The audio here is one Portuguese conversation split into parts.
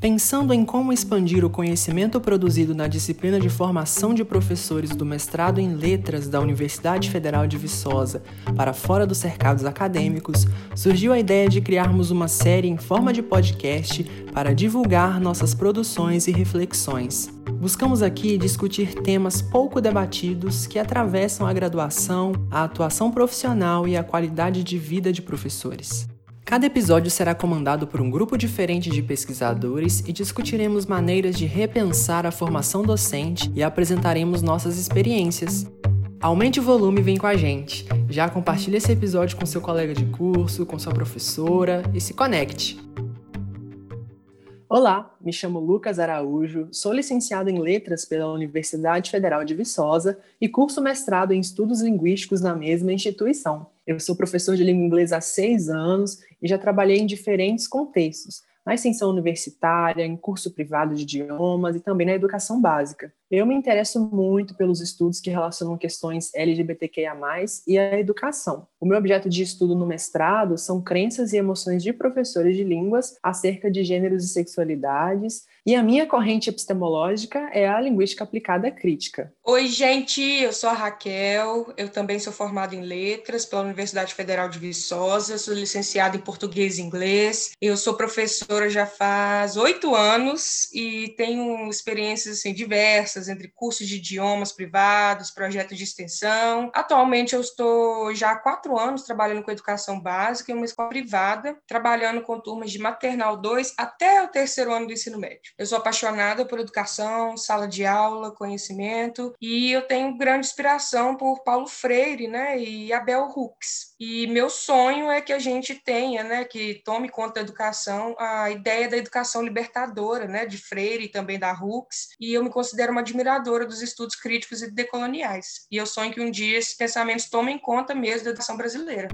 Pensando em como expandir o conhecimento produzido na disciplina de formação de professores do mestrado em Letras da Universidade Federal de Viçosa para fora dos cercados acadêmicos, surgiu a ideia de criarmos uma série em forma de podcast para divulgar nossas produções e reflexões. Buscamos aqui discutir temas pouco debatidos que atravessam a graduação, a atuação profissional e a qualidade de vida de professores. Cada episódio será comandado por um grupo diferente de pesquisadores e discutiremos maneiras de repensar a formação docente e apresentaremos nossas experiências. Aumente o volume e vem com a gente. Já compartilhe esse episódio com seu colega de curso, com sua professora e se conecte. Olá, me chamo Lucas Araújo, sou licenciado em Letras pela Universidade Federal de Viçosa e curso mestrado em Estudos Linguísticos na mesma instituição. Eu sou professor de língua inglesa há seis anos e já trabalhei em diferentes contextos, na extensão universitária, em curso privado de idiomas e também na educação básica. Eu me interesso muito pelos estudos que relacionam questões LGBTQIA+, e a educação. O meu objeto de estudo no mestrado são crenças e emoções de professores de línguas acerca de gêneros e sexualidades, e a minha corrente epistemológica é a linguística aplicada crítica. Oi, gente, eu sou a Raquel, eu também sou formada em letras pela Universidade Federal de Viçosa, sou licenciada em português e inglês, eu sou professora já faz oito anos e tenho experiências assim, diversas entre cursos de idiomas privados, projetos de extensão. Atualmente eu estou já há quatro anos trabalhando com educação básica em uma escola privada, trabalhando com turmas de maternal 2 até o terceiro ano do ensino médio. Eu sou apaixonada por educação, sala de aula, conhecimento e eu tenho grande inspiração por Paulo Freire, né, e Abel Hooks. E meu sonho é que a gente tenha, né, que tome conta da educação, a ideia da educação libertadora, né, de Freire e também da Hooks. E eu me considero uma admiradora dos estudos críticos e decoloniais. E eu sonho que um dia esses pensamentos tomem conta mesmo da educação brasileira.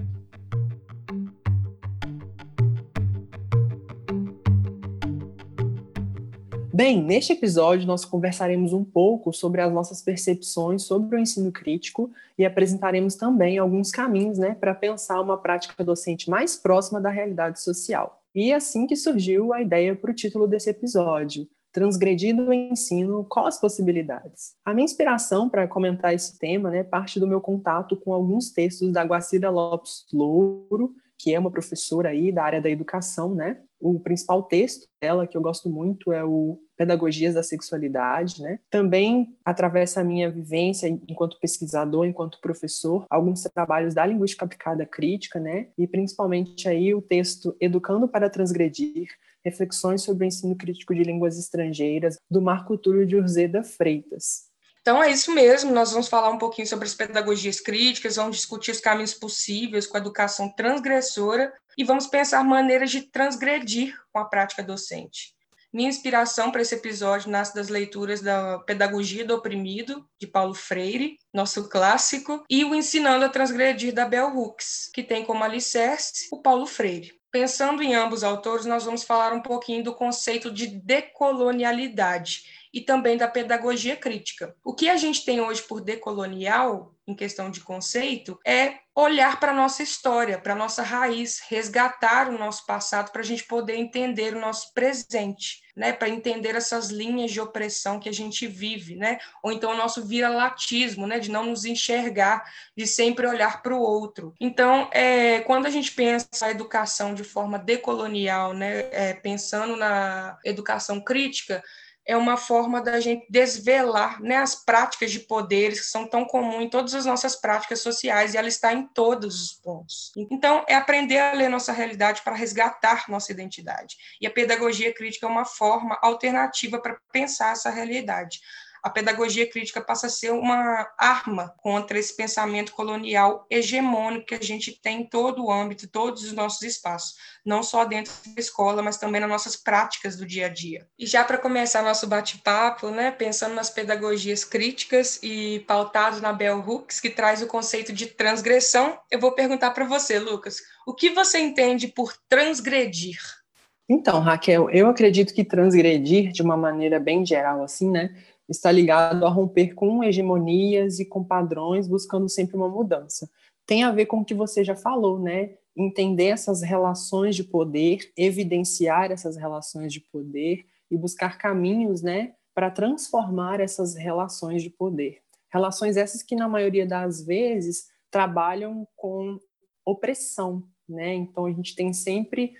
Bem, neste episódio nós conversaremos um pouco sobre as nossas percepções sobre o ensino crítico e apresentaremos também alguns caminhos né, para pensar uma prática docente mais próxima da realidade social. E é assim que surgiu a ideia para o título desse episódio, transgredido o ensino, quais as possibilidades? A minha inspiração para comentar esse tema né, parte do meu contato com alguns textos da Guacira Lopes Louro, que é uma professora aí da área da educação, né? O principal texto dela, que eu gosto muito, é o Pedagogias da Sexualidade, né? Também atravessa a minha vivência enquanto pesquisador, enquanto professor, alguns trabalhos da linguística aplicada crítica, né? E principalmente aí o texto Educando para Transgredir, Reflexões sobre o Ensino Crítico de Línguas Estrangeiras, do Marco Túlio de Urzeda Freitas. Então é isso mesmo, nós vamos falar um pouquinho sobre as pedagogias críticas, vamos discutir os caminhos possíveis com a educação transgressora e vamos pensar maneiras de transgredir com a prática docente. Minha inspiração para esse episódio nasce das leituras da Pedagogia do Oprimido, de Paulo Freire, nosso clássico, e o Ensinando a Transgredir, da Bell Hooks, que tem como alicerce o Paulo Freire. Pensando em ambos autores, nós vamos falar um pouquinho do conceito de decolonialidade e também da pedagogia crítica. O que a gente tem hoje por decolonial, em questão de conceito, é olhar para a nossa história, para a nossa raiz, resgatar o nosso passado para a gente poder entender o nosso presente, né? Para entender essas linhas de opressão que a gente vive, né? Ou então o nosso vira-latismo, né? De não nos enxergar, de sempre olhar para o outro. Então, é, quando a gente pensa a educação de forma decolonial, né? É, pensando na educação crítica, é uma forma da gente desvelar né, as práticas de poderes que são tão comuns em todas as nossas práticas sociais e ela está em todos os pontos. Então, é aprender a ler nossa realidade para resgatar nossa identidade. E a pedagogia crítica é uma forma alternativa para pensar essa realidade a pedagogia crítica passa a ser uma arma contra esse pensamento colonial hegemônico que a gente tem em todo o âmbito, todos os nossos espaços, não só dentro da escola, mas também nas nossas práticas do dia a dia. E já para começar nosso bate-papo, né, pensando nas pedagogias críticas e pautados na Bell Hooks, que traz o conceito de transgressão, eu vou perguntar para você, Lucas, o que você entende por transgredir? Então, Raquel, eu acredito que transgredir, de uma maneira bem geral, assim, né, está ligado a romper com hegemonias e com padrões, buscando sempre uma mudança. Tem a ver com o que você já falou, né? entender essas relações de poder, evidenciar essas relações de poder e buscar caminhos, né, para transformar essas relações de poder. Relações essas que na maioria das vezes trabalham com opressão, né? Então a gente tem sempre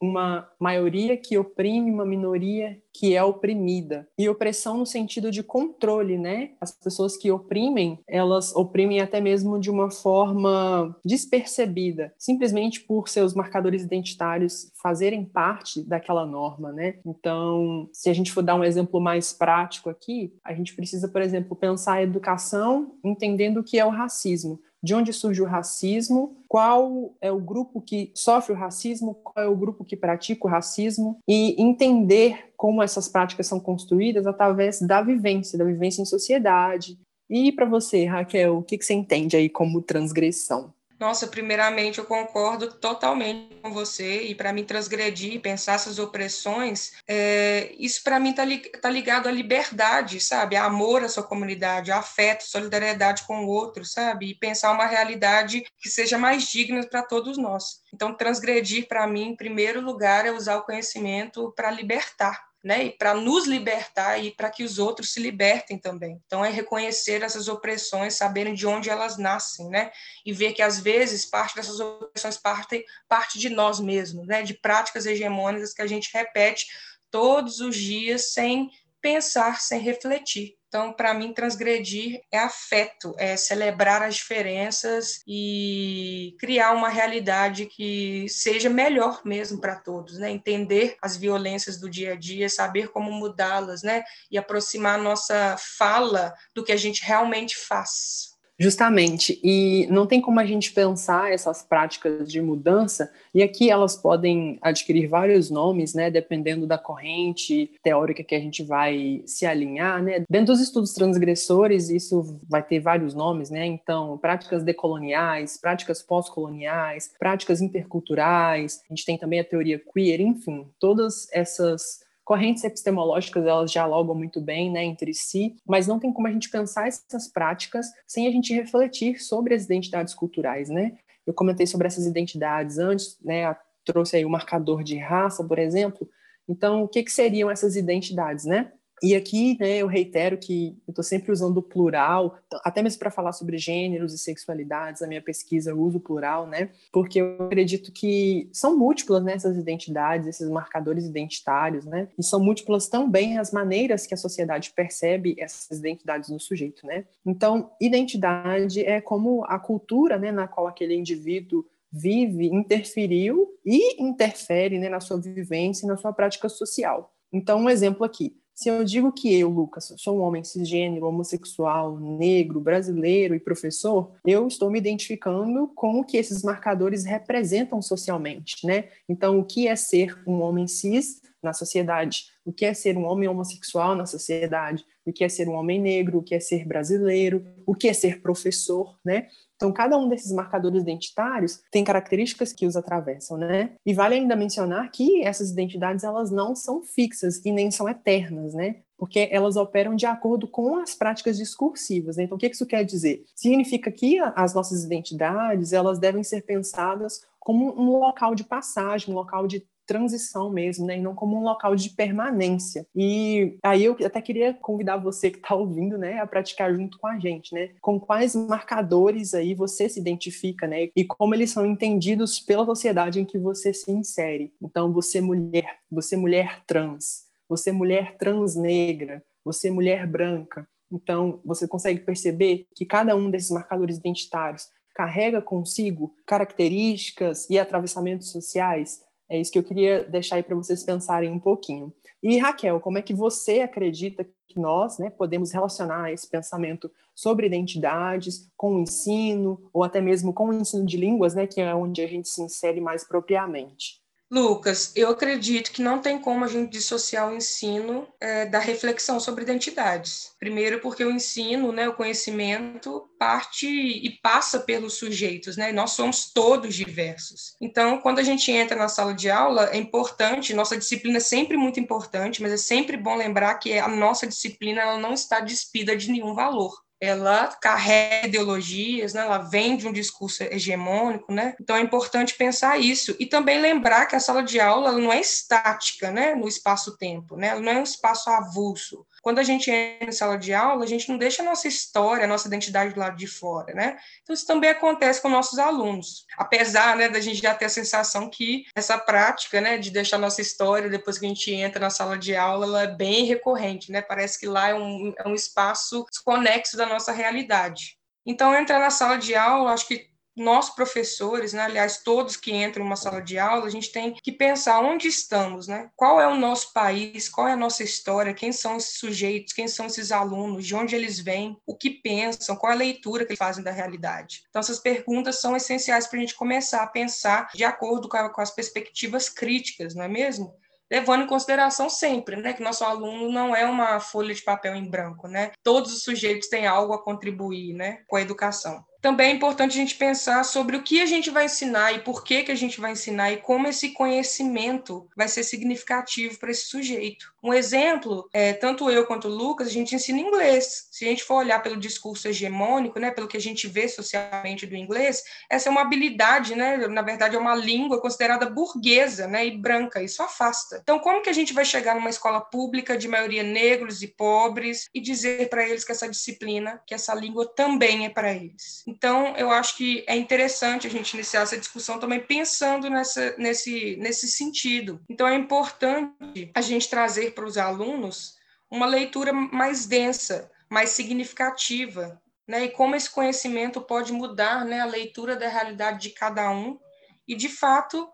uma maioria que oprime uma minoria que é oprimida. E opressão no sentido de controle, né? As pessoas que oprimem, elas oprimem até mesmo de uma forma despercebida, simplesmente por seus marcadores identitários fazerem parte daquela norma, né? Então, se a gente for dar um exemplo mais prático aqui, a gente precisa, por exemplo, pensar a educação entendendo o que é o racismo de onde surge o racismo, qual é o grupo que sofre o racismo, qual é o grupo que pratica o racismo, e entender como essas práticas são construídas através da vivência, da vivência em sociedade. E para você, Raquel, o que, que você entende aí como transgressão? Nossa, primeiramente eu concordo totalmente com você e para mim transgredir, pensar essas opressões, é, isso para mim está tá ligado à liberdade, sabe? A amor à sua comunidade, afeto, solidariedade com o outro, sabe? E pensar uma realidade que seja mais digna para todos nós. Então, transgredir para mim, em primeiro lugar, é usar o conhecimento para libertar né? E para nos libertar e para que os outros se libertem também. Então é reconhecer essas opressões, saberem de onde elas nascem, né? E ver que às vezes parte dessas opressões parte parte de nós mesmos, né? De práticas hegemônicas que a gente repete todos os dias sem pensar, sem refletir. Então, para mim, transgredir é afeto, é celebrar as diferenças e criar uma realidade que seja melhor mesmo para todos, né? Entender as violências do dia a dia, saber como mudá-las, né? E aproximar a nossa fala do que a gente realmente faz. Justamente, e não tem como a gente pensar essas práticas de mudança, e aqui elas podem adquirir vários nomes, né, dependendo da corrente teórica que a gente vai se alinhar, né. Dentro dos estudos transgressores, isso vai ter vários nomes, né, então, práticas decoloniais, práticas pós-coloniais, práticas interculturais, a gente tem também a teoria queer, enfim, todas essas correntes epistemológicas elas dialogam muito bem né, entre si, mas não tem como a gente pensar essas práticas sem a gente refletir sobre as identidades culturais, né? Eu comentei sobre essas identidades antes, né? Trouxe aí o marcador de raça, por exemplo. Então, o que, que seriam essas identidades, né? E aqui, né, eu reitero que eu estou sempre usando o plural, até mesmo para falar sobre gêneros e sexualidades, a minha pesquisa eu uso o plural, né, porque eu acredito que são múltiplas né, essas identidades, esses marcadores identitários, né, e são múltiplas também as maneiras que a sociedade percebe essas identidades no sujeito, né. Então, identidade é como a cultura, né, na qual aquele indivíduo vive, interferiu e interfere né, na sua vivência e na sua prática social. Então, um exemplo aqui. Se eu digo que eu, Lucas, sou um homem cisgênero, homossexual, negro, brasileiro e professor, eu estou me identificando com o que esses marcadores representam socialmente, né? Então, o que é ser um homem cis na sociedade? O que é ser um homem homossexual na sociedade? O que é ser um homem negro? O que é ser brasileiro? O que é ser professor, né? Então, cada um desses marcadores identitários tem características que os atravessam, né? E vale ainda mencionar que essas identidades elas não são fixas e nem são eternas, né? Porque elas operam de acordo com as práticas discursivas. Né? Então, o que isso quer dizer? Significa que as nossas identidades elas devem ser pensadas como um local de passagem, um local de transição mesmo, né? E não como um local de permanência. E aí eu até queria convidar você que está ouvindo, né, a praticar junto com a gente, né? Com quais marcadores aí você se identifica, né? E como eles são entendidos pela sociedade em que você se insere. Então, você mulher, você mulher trans, você mulher trans negra, você mulher branca. Então, você consegue perceber que cada um desses marcadores identitários carrega consigo características e atravessamentos sociais é isso que eu queria deixar aí para vocês pensarem um pouquinho. E Raquel, como é que você acredita que nós né, podemos relacionar esse pensamento sobre identidades com o ensino, ou até mesmo com o ensino de línguas, né, que é onde a gente se insere mais propriamente? Lucas, eu acredito que não tem como a gente dissociar o ensino é, da reflexão sobre identidades. Primeiro, porque o ensino, né, o conhecimento, parte e passa pelos sujeitos, né? Nós somos todos diversos. Então, quando a gente entra na sala de aula, é importante, nossa disciplina é sempre muito importante, mas é sempre bom lembrar que a nossa disciplina ela não está despida de nenhum valor ela carrega ideologias, né? ela vem de um discurso hegemônico, né? Então é importante pensar isso e também lembrar que a sala de aula não é estática, né? No espaço-tempo, né? Ela não é um espaço avulso. Quando a gente entra em sala de aula, a gente não deixa a nossa história, a nossa identidade do lado de fora, né? Então, isso também acontece com nossos alunos. Apesar né, da gente já ter a sensação que essa prática né, de deixar a nossa história depois que a gente entra na sala de aula, ela é bem recorrente, né? Parece que lá é um, é um espaço desconexo da nossa realidade. Então, entrar na sala de aula, acho que nós professores, né, aliás, todos que entram em uma sala de aula, a gente tem que pensar onde estamos, né? Qual é o nosso país, qual é a nossa história, quem são esses sujeitos, quem são esses alunos, de onde eles vêm, o que pensam, qual é a leitura que eles fazem da realidade. Então, essas perguntas são essenciais para a gente começar a pensar de acordo com, a, com as perspectivas críticas, não é mesmo? levando em consideração sempre, né, que nosso aluno não é uma folha de papel em branco, né? Todos os sujeitos têm algo a contribuir, né, com a educação também é importante a gente pensar sobre o que a gente vai ensinar e por que, que a gente vai ensinar e como esse conhecimento vai ser significativo para esse sujeito. Um exemplo, é, tanto eu quanto o Lucas, a gente ensina inglês. Se a gente for olhar pelo discurso hegemônico, né, pelo que a gente vê socialmente do inglês, essa é uma habilidade, né, na verdade é uma língua considerada burguesa né, e branca, isso afasta. Então, como que a gente vai chegar numa escola pública de maioria negros e pobres e dizer para eles que essa disciplina, que essa língua também é para eles? Então, eu acho que é interessante a gente iniciar essa discussão também pensando nessa, nesse, nesse sentido. Então, é importante a gente trazer para os alunos uma leitura mais densa, mais significativa, né? E como esse conhecimento pode mudar né, a leitura da realidade de cada um e, de fato,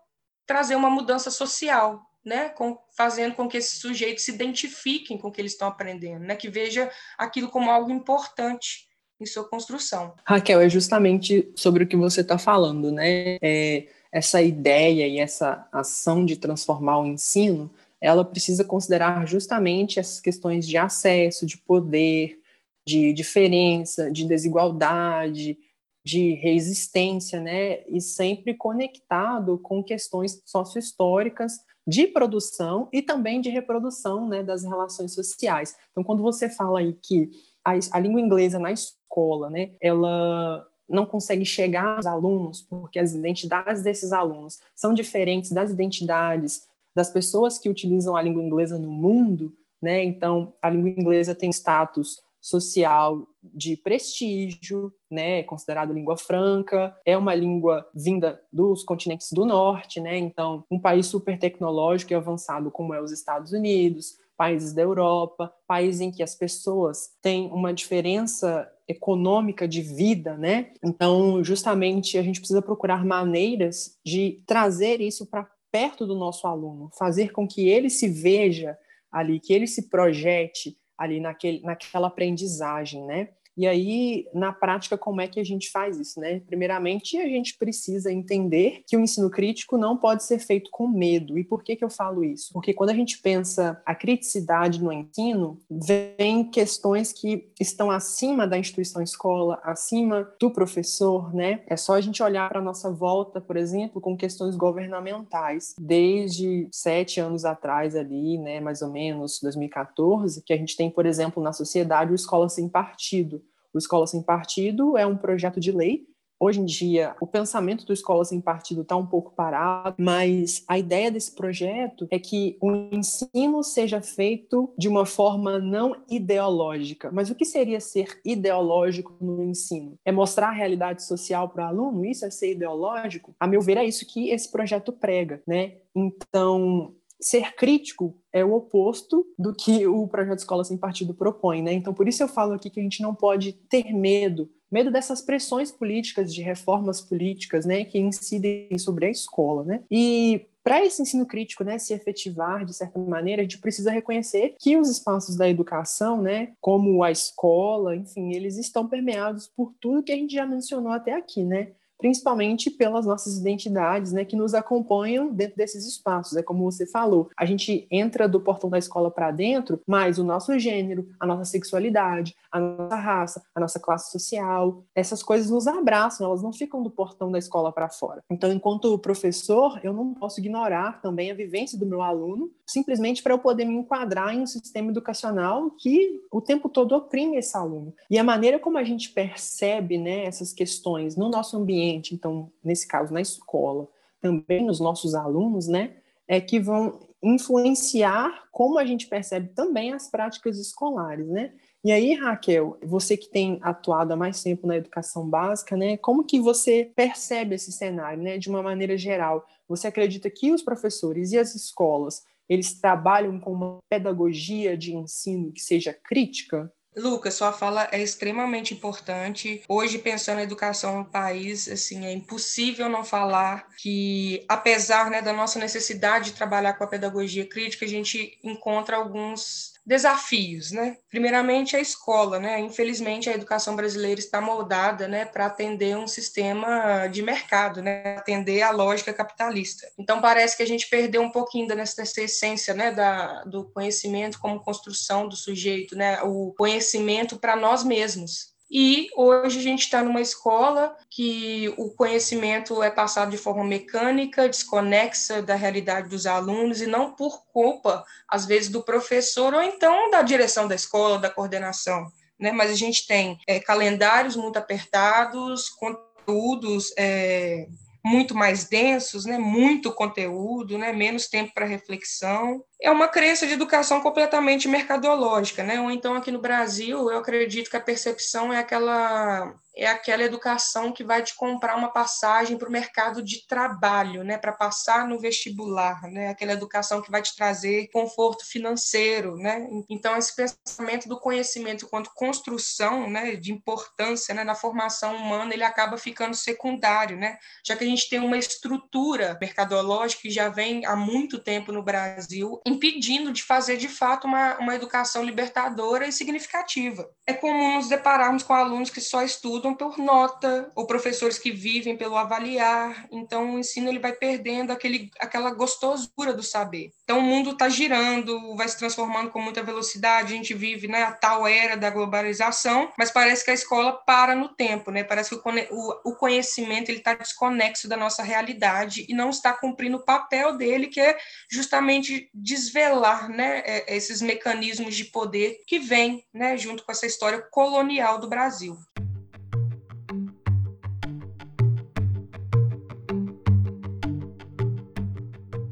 trazer uma mudança social, né, com, fazendo com que esses sujeitos se identifiquem com o que eles estão aprendendo, né, que veja aquilo como algo importante em sua construção. Raquel, é justamente sobre o que você está falando, né? É, essa ideia e essa ação de transformar o ensino, ela precisa considerar justamente essas questões de acesso, de poder, de diferença, de desigualdade, de resistência, né? E sempre conectado com questões sociohistóricas de produção e também de reprodução, né, das relações sociais. Então, quando você fala aí que a, a língua inglesa na escola, né, ela não consegue chegar aos alunos porque as identidades desses alunos são diferentes das identidades das pessoas que utilizam a língua inglesa no mundo, né? Então, a língua inglesa tem status social de prestígio, né, é considerado língua franca, é uma língua vinda dos continentes do norte, né? Então, um país super tecnológico e avançado como é os Estados Unidos, países da Europa, países em que as pessoas têm uma diferença econômica de vida, né? Então, justamente a gente precisa procurar maneiras de trazer isso para perto do nosso aluno, fazer com que ele se veja ali, que ele se projete ali naquele, naquela aprendizagem, né? E aí, na prática, como é que a gente faz isso, né? Primeiramente, a gente precisa entender que o ensino crítico não pode ser feito com medo. E por que, que eu falo isso? Porque quando a gente pensa a criticidade no ensino, vem questões que estão acima da instituição escola, acima do professor, né? É só a gente olhar para a nossa volta, por exemplo, com questões governamentais. Desde sete anos atrás ali, né, mais ou menos, 2014, que a gente tem, por exemplo, na sociedade o Escola Sem Partido, o Escola Sem Partido é um projeto de lei. Hoje em dia, o pensamento do Escola Sem Partido está um pouco parado, mas a ideia desse projeto é que o ensino seja feito de uma forma não ideológica. Mas o que seria ser ideológico no ensino? É mostrar a realidade social para o aluno? Isso é ser ideológico? A meu ver, é isso que esse projeto prega, né? Então, ser crítico é o oposto do que o projeto Escola Sem Partido propõe, né? Então, por isso eu falo aqui que a gente não pode ter medo, medo dessas pressões políticas, de reformas políticas, né, que incidem sobre a escola, né? E para esse ensino crítico, né, se efetivar de certa maneira, a gente precisa reconhecer que os espaços da educação, né, como a escola, enfim, eles estão permeados por tudo que a gente já mencionou até aqui, né? Principalmente pelas nossas identidades, né, que nos acompanham dentro desses espaços. É como você falou, a gente entra do portão da escola para dentro, mas o nosso gênero, a nossa sexualidade, a nossa raça, a nossa classe social, essas coisas nos abraçam, elas não ficam do portão da escola para fora. Então, enquanto professor, eu não posso ignorar também a vivência do meu aluno, simplesmente para eu poder me enquadrar em um sistema educacional que o tempo todo oprime esse aluno. E a maneira como a gente percebe né, essas questões no nosso ambiente, então, nesse caso, na escola, também nos nossos alunos, né, é que vão influenciar como a gente percebe também as práticas escolares, né? E aí, Raquel, você que tem atuado há mais tempo na educação básica, né, como que você percebe esse cenário, né, de uma maneira geral? Você acredita que os professores e as escolas, eles trabalham com uma pedagogia de ensino que seja crítica? Lucas, sua fala é extremamente importante. Hoje, pensando na educação no país, assim, é impossível não falar que, apesar né, da nossa necessidade de trabalhar com a pedagogia crítica, a gente encontra alguns desafios, né? Primeiramente a escola, né? Infelizmente a educação brasileira está moldada, né, para atender um sistema de mercado, né? Atender a lógica capitalista. Então parece que a gente perdeu um pouquinho dessa essência, né, da, do conhecimento como construção do sujeito, né? O conhecimento para nós mesmos. E hoje a gente está numa escola que o conhecimento é passado de forma mecânica, desconexa da realidade dos alunos e não por culpa, às vezes, do professor ou então da direção da escola, da coordenação. Né? Mas a gente tem é, calendários muito apertados, conteúdos. É, muito mais densos, né, muito conteúdo, né, menos tempo para reflexão. É uma crença de educação completamente mercadológica, né? Ou então aqui no Brasil, eu acredito que a percepção é aquela é aquela educação que vai te comprar uma passagem para o mercado de trabalho, né, para passar no vestibular, né, aquela educação que vai te trazer conforto financeiro, né. Então esse pensamento do conhecimento quanto construção, né, de importância, né, na formação humana, ele acaba ficando secundário, né, já que a gente tem uma estrutura mercadológica que já vem há muito tempo no Brasil, impedindo de fazer de fato uma, uma educação libertadora e significativa. É comum nos depararmos com alunos que só estudam por nota, ou professores que vivem pelo avaliar. Então, o ensino ele vai perdendo aquele, aquela gostosura do saber. Então, o mundo está girando, vai se transformando com muita velocidade. A gente vive né, a tal era da globalização, mas parece que a escola para no tempo, né? Parece que o, o conhecimento ele está desconexo da nossa realidade e não está cumprindo o papel dele, que é justamente desvelar né, é, esses mecanismos de poder que vêm né, junto com essa história colonial do Brasil.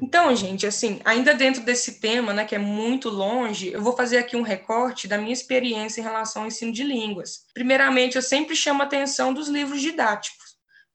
Então, gente, assim, ainda dentro desse tema, né, que é muito longe, eu vou fazer aqui um recorte da minha experiência em relação ao ensino de línguas. Primeiramente, eu sempre chamo a atenção dos livros didáticos.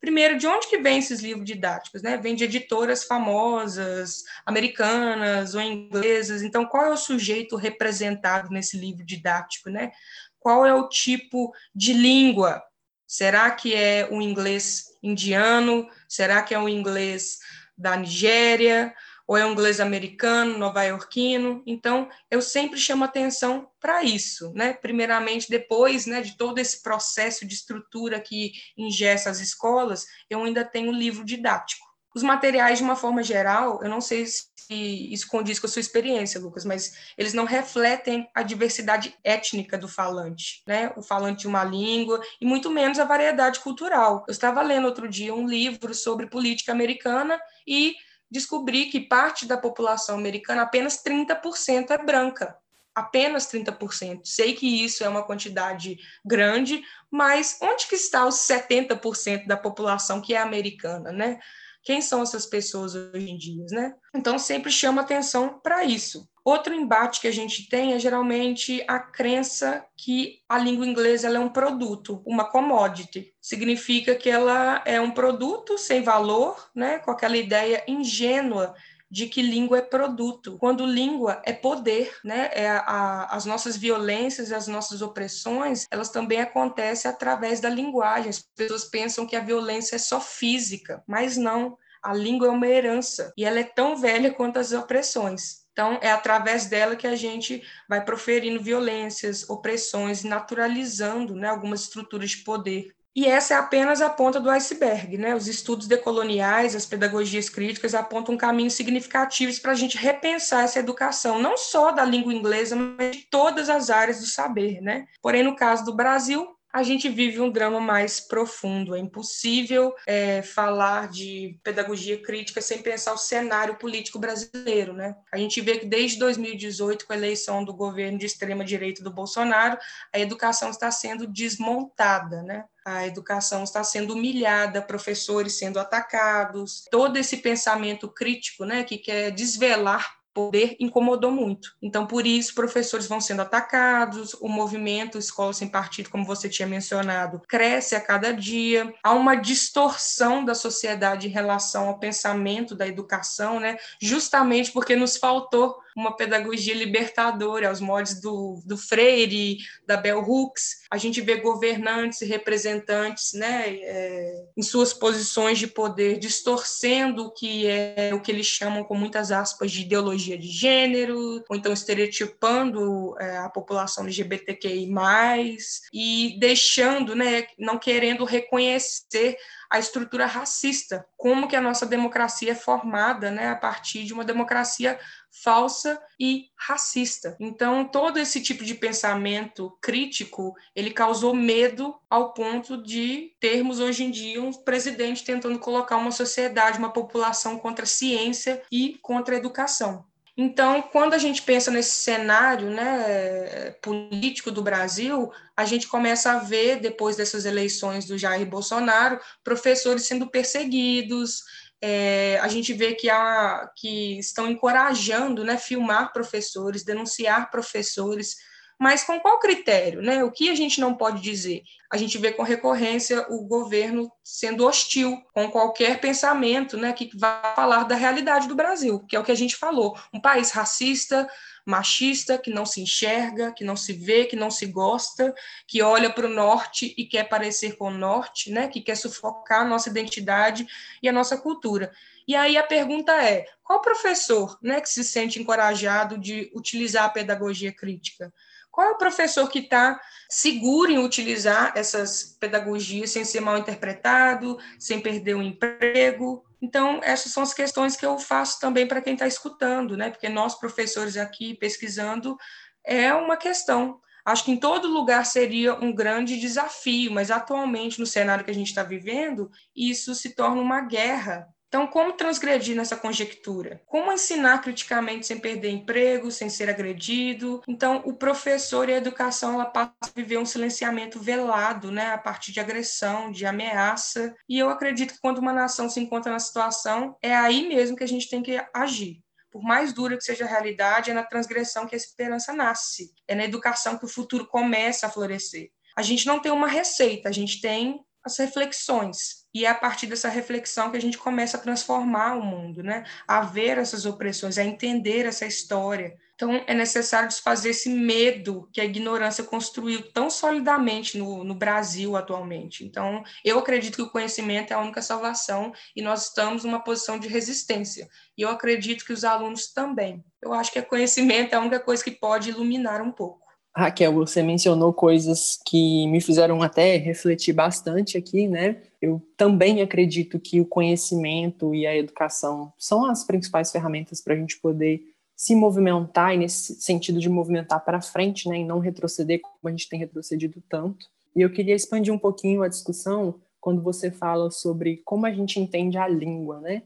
Primeiro, de onde que vem esses livros didáticos? Né? Vem de editoras famosas, americanas ou inglesas. Então, qual é o sujeito representado nesse livro didático? Né? Qual é o tipo de língua? Será que é o inglês indiano? Será que é o inglês da Nigéria? Ou é um inglês americano, nova-iorquino. Então, eu sempre chamo atenção para isso, né? Primeiramente, depois né, de todo esse processo de estrutura que ingessa as escolas, eu ainda tenho livro didático. Os materiais, de uma forma geral, eu não sei se isso condiz com a sua experiência, Lucas, mas eles não refletem a diversidade étnica do falante, né? O falante de uma língua e muito menos a variedade cultural. Eu estava lendo outro dia um livro sobre política americana e descobri que parte da população americana, apenas 30% é branca. Apenas 30%. Sei que isso é uma quantidade grande, mas onde que está os 70% da população que é americana, né? Quem são essas pessoas hoje em dia, né? Então sempre chama atenção para isso. Outro embate que a gente tem é geralmente a crença que a língua inglesa é um produto, uma commodity. Significa que ela é um produto sem valor, né, com aquela ideia ingênua de que língua é produto, quando língua é poder, né? É a, a, as nossas violências, as nossas opressões, elas também acontecem através da linguagem. As pessoas pensam que a violência é só física, mas não. A língua é uma herança e ela é tão velha quanto as opressões. Então, é através dela que a gente vai proferindo violências, opressões, naturalizando né, algumas estruturas de poder. E essa é apenas a ponta do iceberg, né? Os estudos decoloniais, as pedagogias críticas apontam caminhos significativos para a gente repensar essa educação, não só da língua inglesa, mas de todas as áreas do saber, né? Porém, no caso do Brasil, a gente vive um drama mais profundo. É impossível é, falar de pedagogia crítica sem pensar o cenário político brasileiro. Né? A gente vê que desde 2018, com a eleição do governo de extrema-direita do Bolsonaro, a educação está sendo desmontada. Né? a educação está sendo humilhada, professores sendo atacados, todo esse pensamento crítico, né, que quer desvelar poder incomodou muito. Então, por isso, professores vão sendo atacados, o movimento Escola Sem Partido, como você tinha mencionado, cresce a cada dia. Há uma distorção da sociedade em relação ao pensamento da educação, né? justamente porque nos faltou uma pedagogia libertadora, aos modos do, do Freire, da Bell Hooks. A gente vê governantes e representantes né, é, em suas posições de poder distorcendo o que é o que eles chamam, com muitas aspas, de ideologia de gênero, ou então estereotipando é, a população LGBTQI, e deixando, né, não querendo reconhecer a estrutura racista, como que a nossa democracia é formada, né, a partir de uma democracia falsa e racista. Então, todo esse tipo de pensamento crítico, ele causou medo ao ponto de termos hoje em dia um presidente tentando colocar uma sociedade, uma população contra a ciência e contra a educação. Então, quando a gente pensa nesse cenário né, político do Brasil, a gente começa a ver, depois dessas eleições do Jair Bolsonaro, professores sendo perseguidos, é, a gente vê que, há, que estão encorajando né, filmar professores, denunciar professores, mas com qual critério? Né? O que a gente não pode dizer? A gente vê com recorrência o governo sendo hostil com qualquer pensamento né, que vá falar da realidade do Brasil, que é o que a gente falou. Um país racista, machista, que não se enxerga, que não se vê, que não se gosta, que olha para o norte e quer parecer com o norte, né? que quer sufocar a nossa identidade e a nossa cultura. E aí a pergunta é: qual professor né, que se sente encorajado de utilizar a pedagogia crítica? Qual é o professor que está seguro em utilizar essas pedagogias sem ser mal interpretado, sem perder o emprego? Então, essas são as questões que eu faço também para quem está escutando, né? Porque nós, professores aqui pesquisando, é uma questão. Acho que em todo lugar seria um grande desafio, mas atualmente, no cenário que a gente está vivendo, isso se torna uma guerra então, como transgredir nessa conjectura? Como ensinar criticamente sem perder emprego, sem ser agredido? Então, o professor e a educação ela passa a viver um silenciamento velado, né, a partir de agressão, de ameaça. E eu acredito que quando uma nação se encontra na situação, é aí mesmo que a gente tem que agir. Por mais dura que seja a realidade, é na transgressão que a esperança nasce. É na educação que o futuro começa a florescer. A gente não tem uma receita, a gente tem as reflexões e é a partir dessa reflexão que a gente começa a transformar o mundo, né? A ver essas opressões, a entender essa história. Então, é necessário desfazer esse medo que a ignorância construiu tão solidamente no, no Brasil atualmente. Então, eu acredito que o conhecimento é a única salvação e nós estamos numa posição de resistência. E eu acredito que os alunos também. Eu acho que o conhecimento é a única coisa que pode iluminar um pouco. Raquel, você mencionou coisas que me fizeram até refletir bastante aqui, né? Eu também acredito que o conhecimento e a educação são as principais ferramentas para a gente poder se movimentar e nesse sentido de movimentar para frente, né, e não retroceder como a gente tem retrocedido tanto. E eu queria expandir um pouquinho a discussão quando você fala sobre como a gente entende a língua, né?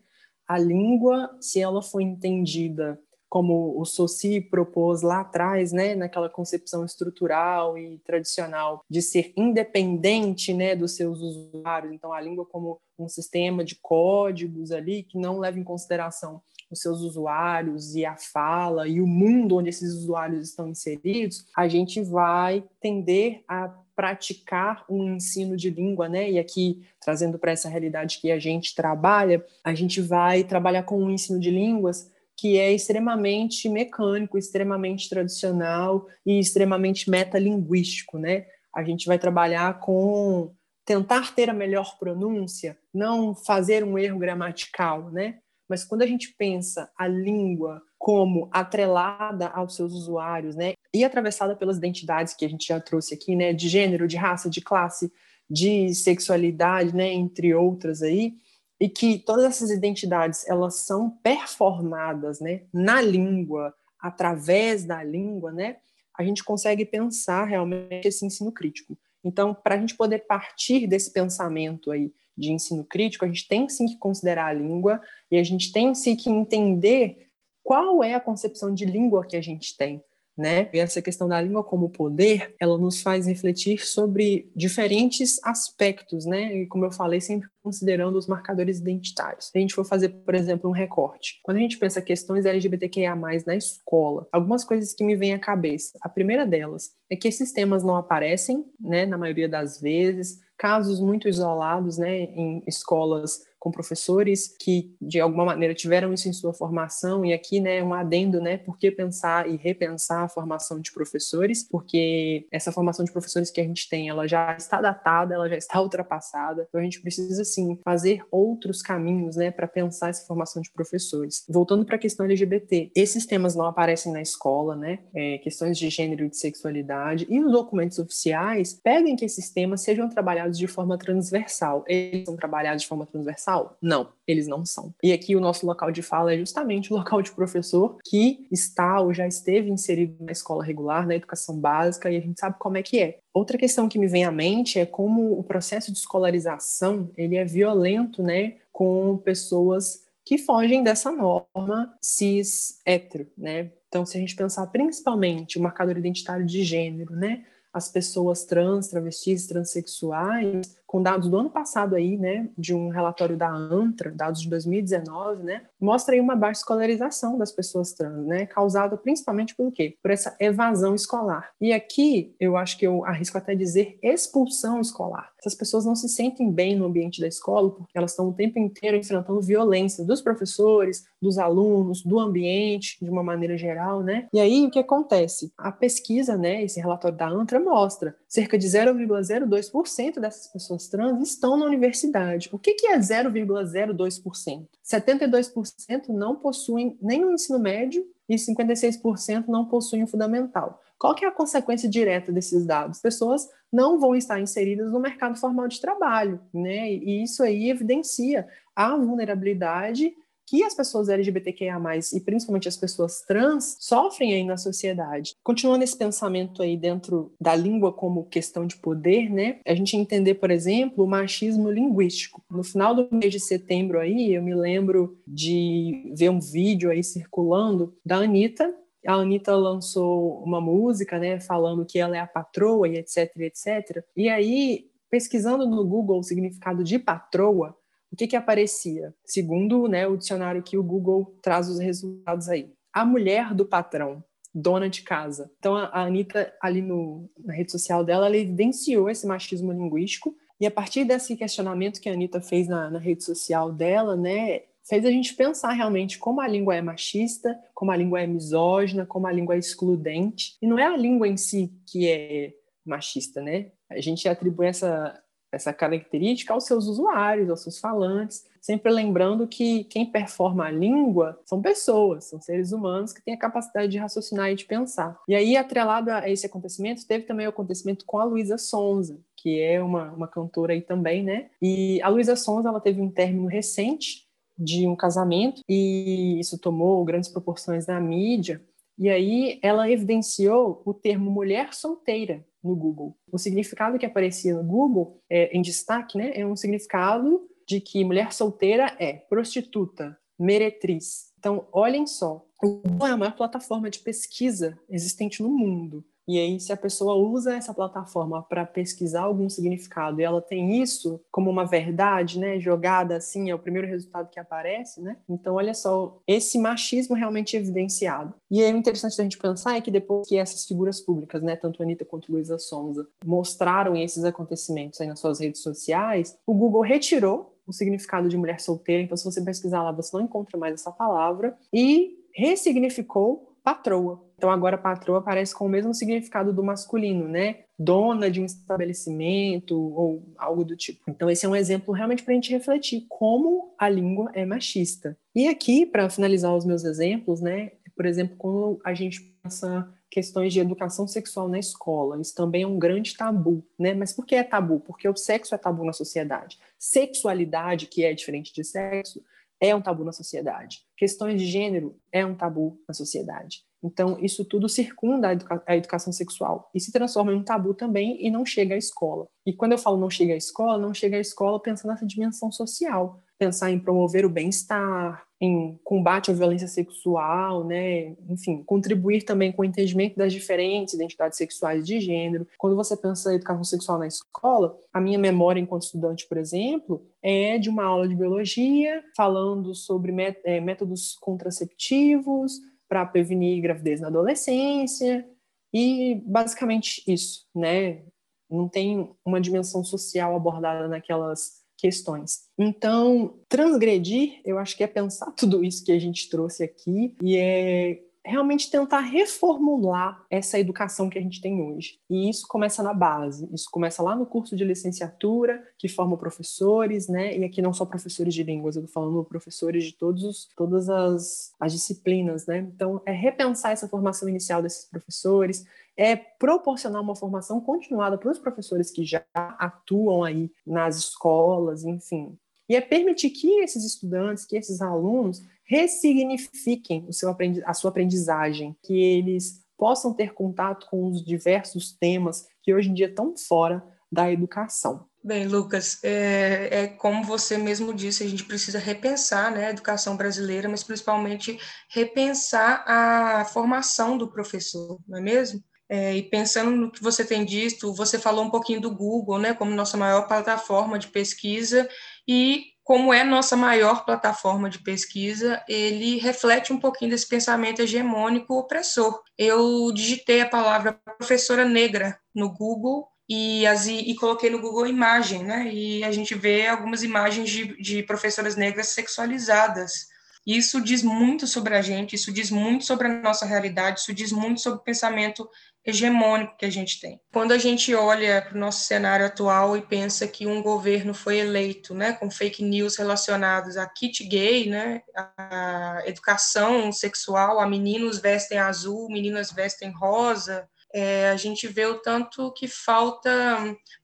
A língua, se ela for entendida como o Soci propôs lá atrás, né, naquela concepção estrutural e tradicional de ser independente, né, dos seus usuários. Então, a língua como um sistema de códigos ali que não leva em consideração os seus usuários e a fala e o mundo onde esses usuários estão inseridos, a gente vai tender a praticar um ensino de língua, né? E aqui trazendo para essa realidade que a gente trabalha, a gente vai trabalhar com um ensino de línguas que é extremamente mecânico, extremamente tradicional e extremamente metalinguístico, né? A gente vai trabalhar com tentar ter a melhor pronúncia, não fazer um erro gramatical, né? Mas quando a gente pensa a língua como atrelada aos seus usuários, né, e atravessada pelas identidades que a gente já trouxe aqui, né, de gênero, de raça, de classe, de sexualidade, né, entre outras aí, e que todas essas identidades elas são performadas, né, na língua, através da língua, né, a gente consegue pensar realmente esse ensino crítico. Então, para a gente poder partir desse pensamento aí de ensino crítico, a gente tem sim que considerar a língua e a gente tem sim que entender qual é a concepção de língua que a gente tem né? E essa questão da língua como poder, ela nos faz refletir sobre diferentes aspectos, né? E como eu falei, sempre considerando os marcadores identitários. Se a gente for fazer, por exemplo, um recorte, quando a gente pensa questões LGBTQIA+ na escola, algumas coisas que me vêm à cabeça. A primeira delas é que esses temas não aparecem, né, na maioria das vezes, casos muito isolados, né, em escolas com professores que de alguma maneira tiveram isso em sua formação. E aqui né um adendo né por que pensar e repensar a formação de professores? Porque essa formação de professores que a gente tem ela já está datada ela já está ultrapassada. Então a gente precisa sim fazer outros caminhos né para pensar essa formação de professores. Voltando para a questão LGBT esses temas não aparecem na escola né é, questões de gênero e de sexualidade. E nos documentos oficiais pedem que esses temas sejam trabalhados de forma transversal. Eles são trabalhados de forma transversal não, eles não são. E aqui o nosso local de fala é justamente o local de professor que está ou já esteve inserido na escola regular, na educação básica, e a gente sabe como é que é. Outra questão que me vem à mente é como o processo de escolarização ele é violento, né, com pessoas que fogem dessa norma cis hétero, né? Então, se a gente pensar principalmente o marcador identitário de gênero, né, as pessoas trans, travestis, transexuais, com dados do ano passado aí, né, de um relatório da ANTRA, dados de 2019, né, mostra aí uma baixa escolarização das pessoas trans, né, causada principalmente por quê? Por essa evasão escolar. E aqui eu acho que eu arrisco até dizer expulsão escolar. Essas pessoas não se sentem bem no ambiente da escola porque elas estão o tempo inteiro enfrentando violência dos professores, dos alunos, do ambiente, de uma maneira geral, né? E aí o que acontece? A pesquisa, né, esse relatório da ANTRA mostra cerca de 0,02% dessas pessoas trans estão na universidade. O que, que é 0,02%? 72% não possuem nem o ensino médio e 56% não possuem o fundamental. Qual que é a consequência direta desses dados? Pessoas não vão estar inseridas no mercado formal de trabalho, né? E isso aí evidencia a vulnerabilidade que as pessoas LGBTQIA+, e principalmente as pessoas trans, sofrem aí na sociedade. Continuando esse pensamento aí dentro da língua como questão de poder, né? A gente entender, por exemplo, o machismo linguístico. No final do mês de setembro aí, eu me lembro de ver um vídeo aí circulando da Anitta, a Anitta lançou uma música, né, falando que ela é a patroa e etc, etc. E aí, pesquisando no Google o significado de patroa, o que, que aparecia? Segundo né, o dicionário que o Google traz os resultados aí. A mulher do patrão, dona de casa. Então, a Anitta, ali no, na rede social dela, ela evidenciou esse machismo linguístico, e a partir desse questionamento que a Anitta fez na, na rede social dela, né, fez a gente pensar realmente como a língua é machista, como a língua é misógina, como a língua é excludente. E não é a língua em si que é machista, né? A gente atribui essa, essa característica aos seus usuários, aos seus falantes, sempre lembrando que quem performa a língua são pessoas, são seres humanos que têm a capacidade de raciocinar e de pensar. E aí, atrelado a esse acontecimento, teve também o acontecimento com a Luísa Sonza, que é uma, uma cantora aí também, né? E a Luísa Sonza, ela teve um término recente de um casamento e isso tomou grandes proporções na mídia. E aí ela evidenciou o termo mulher solteira, no Google. O significado que aparecia no Google, é, em destaque, né, é um significado de que mulher solteira é prostituta, meretriz. Então, olhem só, o Google é a maior plataforma de pesquisa existente no mundo. E aí, se a pessoa usa essa plataforma para pesquisar algum significado e ela tem isso como uma verdade, né, jogada assim, é o primeiro resultado que aparece, né? Então, olha só, esse machismo realmente evidenciado. E é interessante da gente pensar é que depois que essas figuras públicas, né, tanto Anitta quanto Luísa Sonza, mostraram esses acontecimentos aí nas suas redes sociais, o Google retirou o significado de mulher solteira, então se você pesquisar lá, você não encontra mais essa palavra, e ressignificou patroa. Então agora patroa aparece com o mesmo significado do masculino, né? Dona de um estabelecimento ou algo do tipo. Então esse é um exemplo realmente para a gente refletir como a língua é machista. E aqui, para finalizar os meus exemplos, né? Por exemplo, quando a gente pensa questões de educação sexual na escola. Isso também é um grande tabu, né? Mas por que é tabu? Porque o sexo é tabu na sociedade. Sexualidade, que é diferente de sexo, é um tabu na sociedade. Questões de gênero é um tabu na sociedade. Então, isso tudo circunda a, educa a, educação sexual e se transforma em um tabu também e não chega à escola. E quando eu falo não chega à escola, não chega à escola pensando nessa dimensão social, pensar em promover o bem-estar, em combate à violência sexual, né? Enfim, contribuir também com o entendimento das diferentes identidades sexuais de gênero. Quando você pensa em educação sexual na escola, a minha memória enquanto estudante, por exemplo, é de uma aula de biologia falando sobre é, métodos contraceptivos para prevenir gravidez na adolescência e basicamente isso, né? Não tem uma dimensão social abordada naquelas questões. Então, transgredir, eu acho que é pensar tudo isso que a gente trouxe aqui e é realmente tentar reformular essa educação que a gente tem hoje. E isso começa na base, isso começa lá no curso de licenciatura, que forma professores, né? E aqui não só professores de línguas, eu estou falando professores de todos os, todas as, as disciplinas, né? Então, é repensar essa formação inicial desses professores, é proporcionar uma formação continuada para os professores que já atuam aí nas escolas, enfim. E é permitir que esses estudantes, que esses alunos ressignifiquem o seu a sua aprendizagem, que eles possam ter contato com os diversos temas que hoje em dia estão fora da educação. Bem, Lucas, é, é, como você mesmo disse, a gente precisa repensar né, a educação brasileira, mas principalmente repensar a formação do professor, não é mesmo? É, e pensando no que você tem dito, você falou um pouquinho do Google, né, como nossa maior plataforma de pesquisa, e como é nossa maior plataforma de pesquisa, ele reflete um pouquinho desse pensamento hegemônico opressor. Eu digitei a palavra professora negra no Google e, as, e coloquei no Google imagem, né? E a gente vê algumas imagens de, de professoras negras sexualizadas. Isso diz muito sobre a gente, isso diz muito sobre a nossa realidade, isso diz muito sobre o pensamento hegemônico que a gente tem. Quando a gente olha para o nosso cenário atual e pensa que um governo foi eleito, né, com fake news relacionados a kit gay, né, a educação sexual, a meninos vestem azul, meninas vestem rosa, é, a gente vê o tanto que falta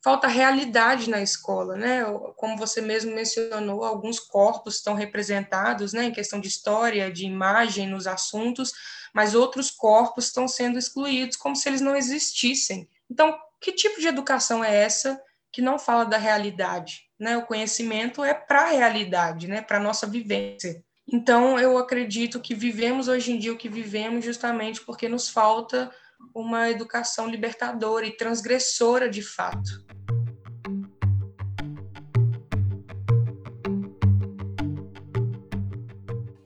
falta realidade na escola, né? Como você mesmo mencionou, alguns corpos estão representados, né, em questão de história, de imagem nos assuntos, mas outros corpos estão sendo excluídos como se eles não existissem. Então, que tipo de educação é essa que não fala da realidade? Né? O conhecimento é para a realidade, né? para nossa vivência. Então, eu acredito que vivemos hoje em dia o que vivemos justamente porque nos falta uma educação libertadora e transgressora de fato.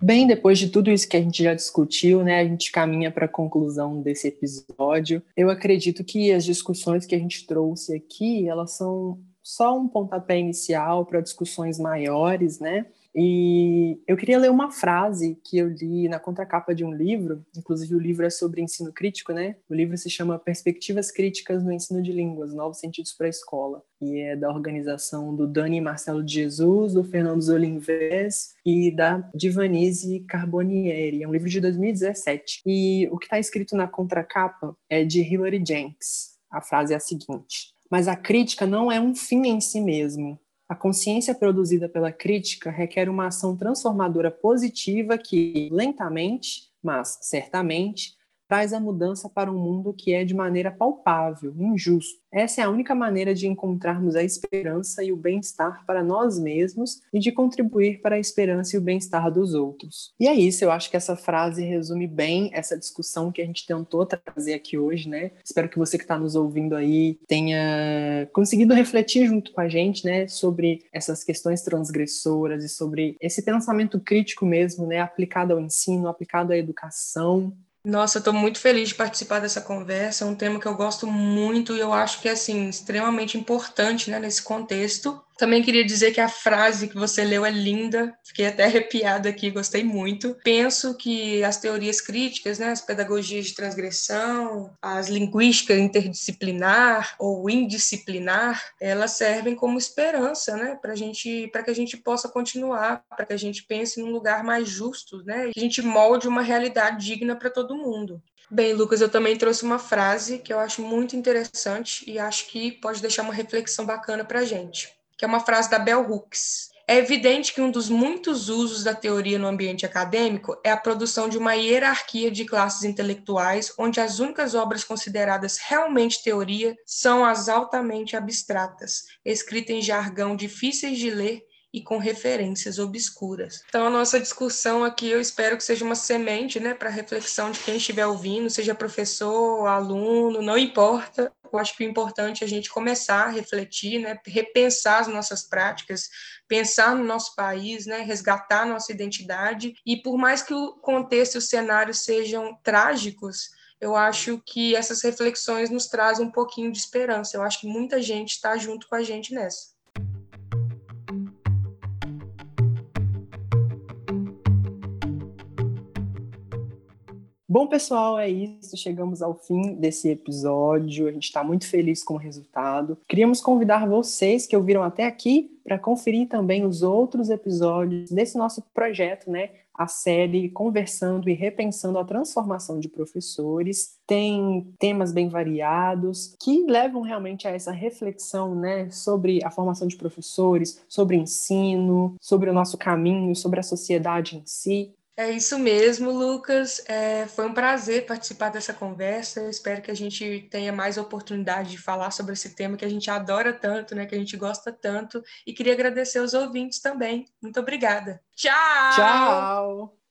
Bem, depois de tudo isso que a gente já discutiu, né, a gente caminha para a conclusão desse episódio. Eu acredito que as discussões que a gente trouxe aqui, elas são só um pontapé inicial para discussões maiores, né? E eu queria ler uma frase que eu li na contracapa de um livro, inclusive o livro é sobre ensino crítico, né? O livro se chama Perspectivas Críticas no Ensino de Línguas, Novos Sentidos para a Escola, e é da organização do Dani Marcelo de Jesus, do Fernando Zolinves e da Divanise Carbonieri. É um livro de 2017. E o que está escrito na contracapa é de Hilary Jenks. A frase é a seguinte: Mas a crítica não é um fim em si mesmo a consciência produzida pela crítica requer uma ação transformadora positiva que, lentamente, mas certamente, traz a mudança para um mundo que é de maneira palpável, injusto. Essa é a única maneira de encontrarmos a esperança e o bem-estar para nós mesmos e de contribuir para a esperança e o bem-estar dos outros. E é isso, eu acho que essa frase resume bem essa discussão que a gente tentou trazer aqui hoje, né? Espero que você que está nos ouvindo aí tenha conseguido refletir junto com a gente, né, sobre essas questões transgressoras e sobre esse pensamento crítico mesmo, né, aplicado ao ensino, aplicado à educação, nossa, estou muito feliz de participar dessa conversa. É um tema que eu gosto muito e eu acho que é assim extremamente importante, né, nesse contexto. Também queria dizer que a frase que você leu é linda, fiquei até arrepiada aqui, gostei muito. Penso que as teorias críticas, né, as pedagogias de transgressão, as linguísticas interdisciplinar ou indisciplinar, elas servem como esperança, né, para gente, para que a gente possa continuar, para que a gente pense num lugar mais justo, né, que a gente molde uma realidade digna para todo mundo. Bem, Lucas, eu também trouxe uma frase que eu acho muito interessante e acho que pode deixar uma reflexão bacana para a gente, que é uma frase da Bell Hooks. É evidente que um dos muitos usos da teoria no ambiente acadêmico é a produção de uma hierarquia de classes intelectuais, onde as únicas obras consideradas realmente teoria são as altamente abstratas, escritas em jargão difíceis de ler e com referências obscuras. Então, a nossa discussão aqui, eu espero que seja uma semente né, para reflexão de quem estiver ouvindo, seja professor, aluno, não importa. Eu acho que o importante é a gente começar a refletir, né, repensar as nossas práticas, pensar no nosso país, né, resgatar a nossa identidade. E por mais que o contexto e o cenário sejam trágicos, eu acho que essas reflexões nos trazem um pouquinho de esperança. Eu acho que muita gente está junto com a gente nessa. Bom, pessoal, é isso. Chegamos ao fim desse episódio. A gente está muito feliz com o resultado. Queríamos convidar vocês que ouviram até aqui para conferir também os outros episódios desse nosso projeto, né? A série Conversando e Repensando a Transformação de Professores. Tem temas bem variados que levam realmente a essa reflexão né, sobre a formação de professores, sobre ensino, sobre o nosso caminho, sobre a sociedade em si. É isso mesmo, Lucas. É, foi um prazer participar dessa conversa. Eu espero que a gente tenha mais oportunidade de falar sobre esse tema que a gente adora tanto, né? Que a gente gosta tanto. E queria agradecer aos ouvintes também. Muito obrigada. Tchau! Tchau!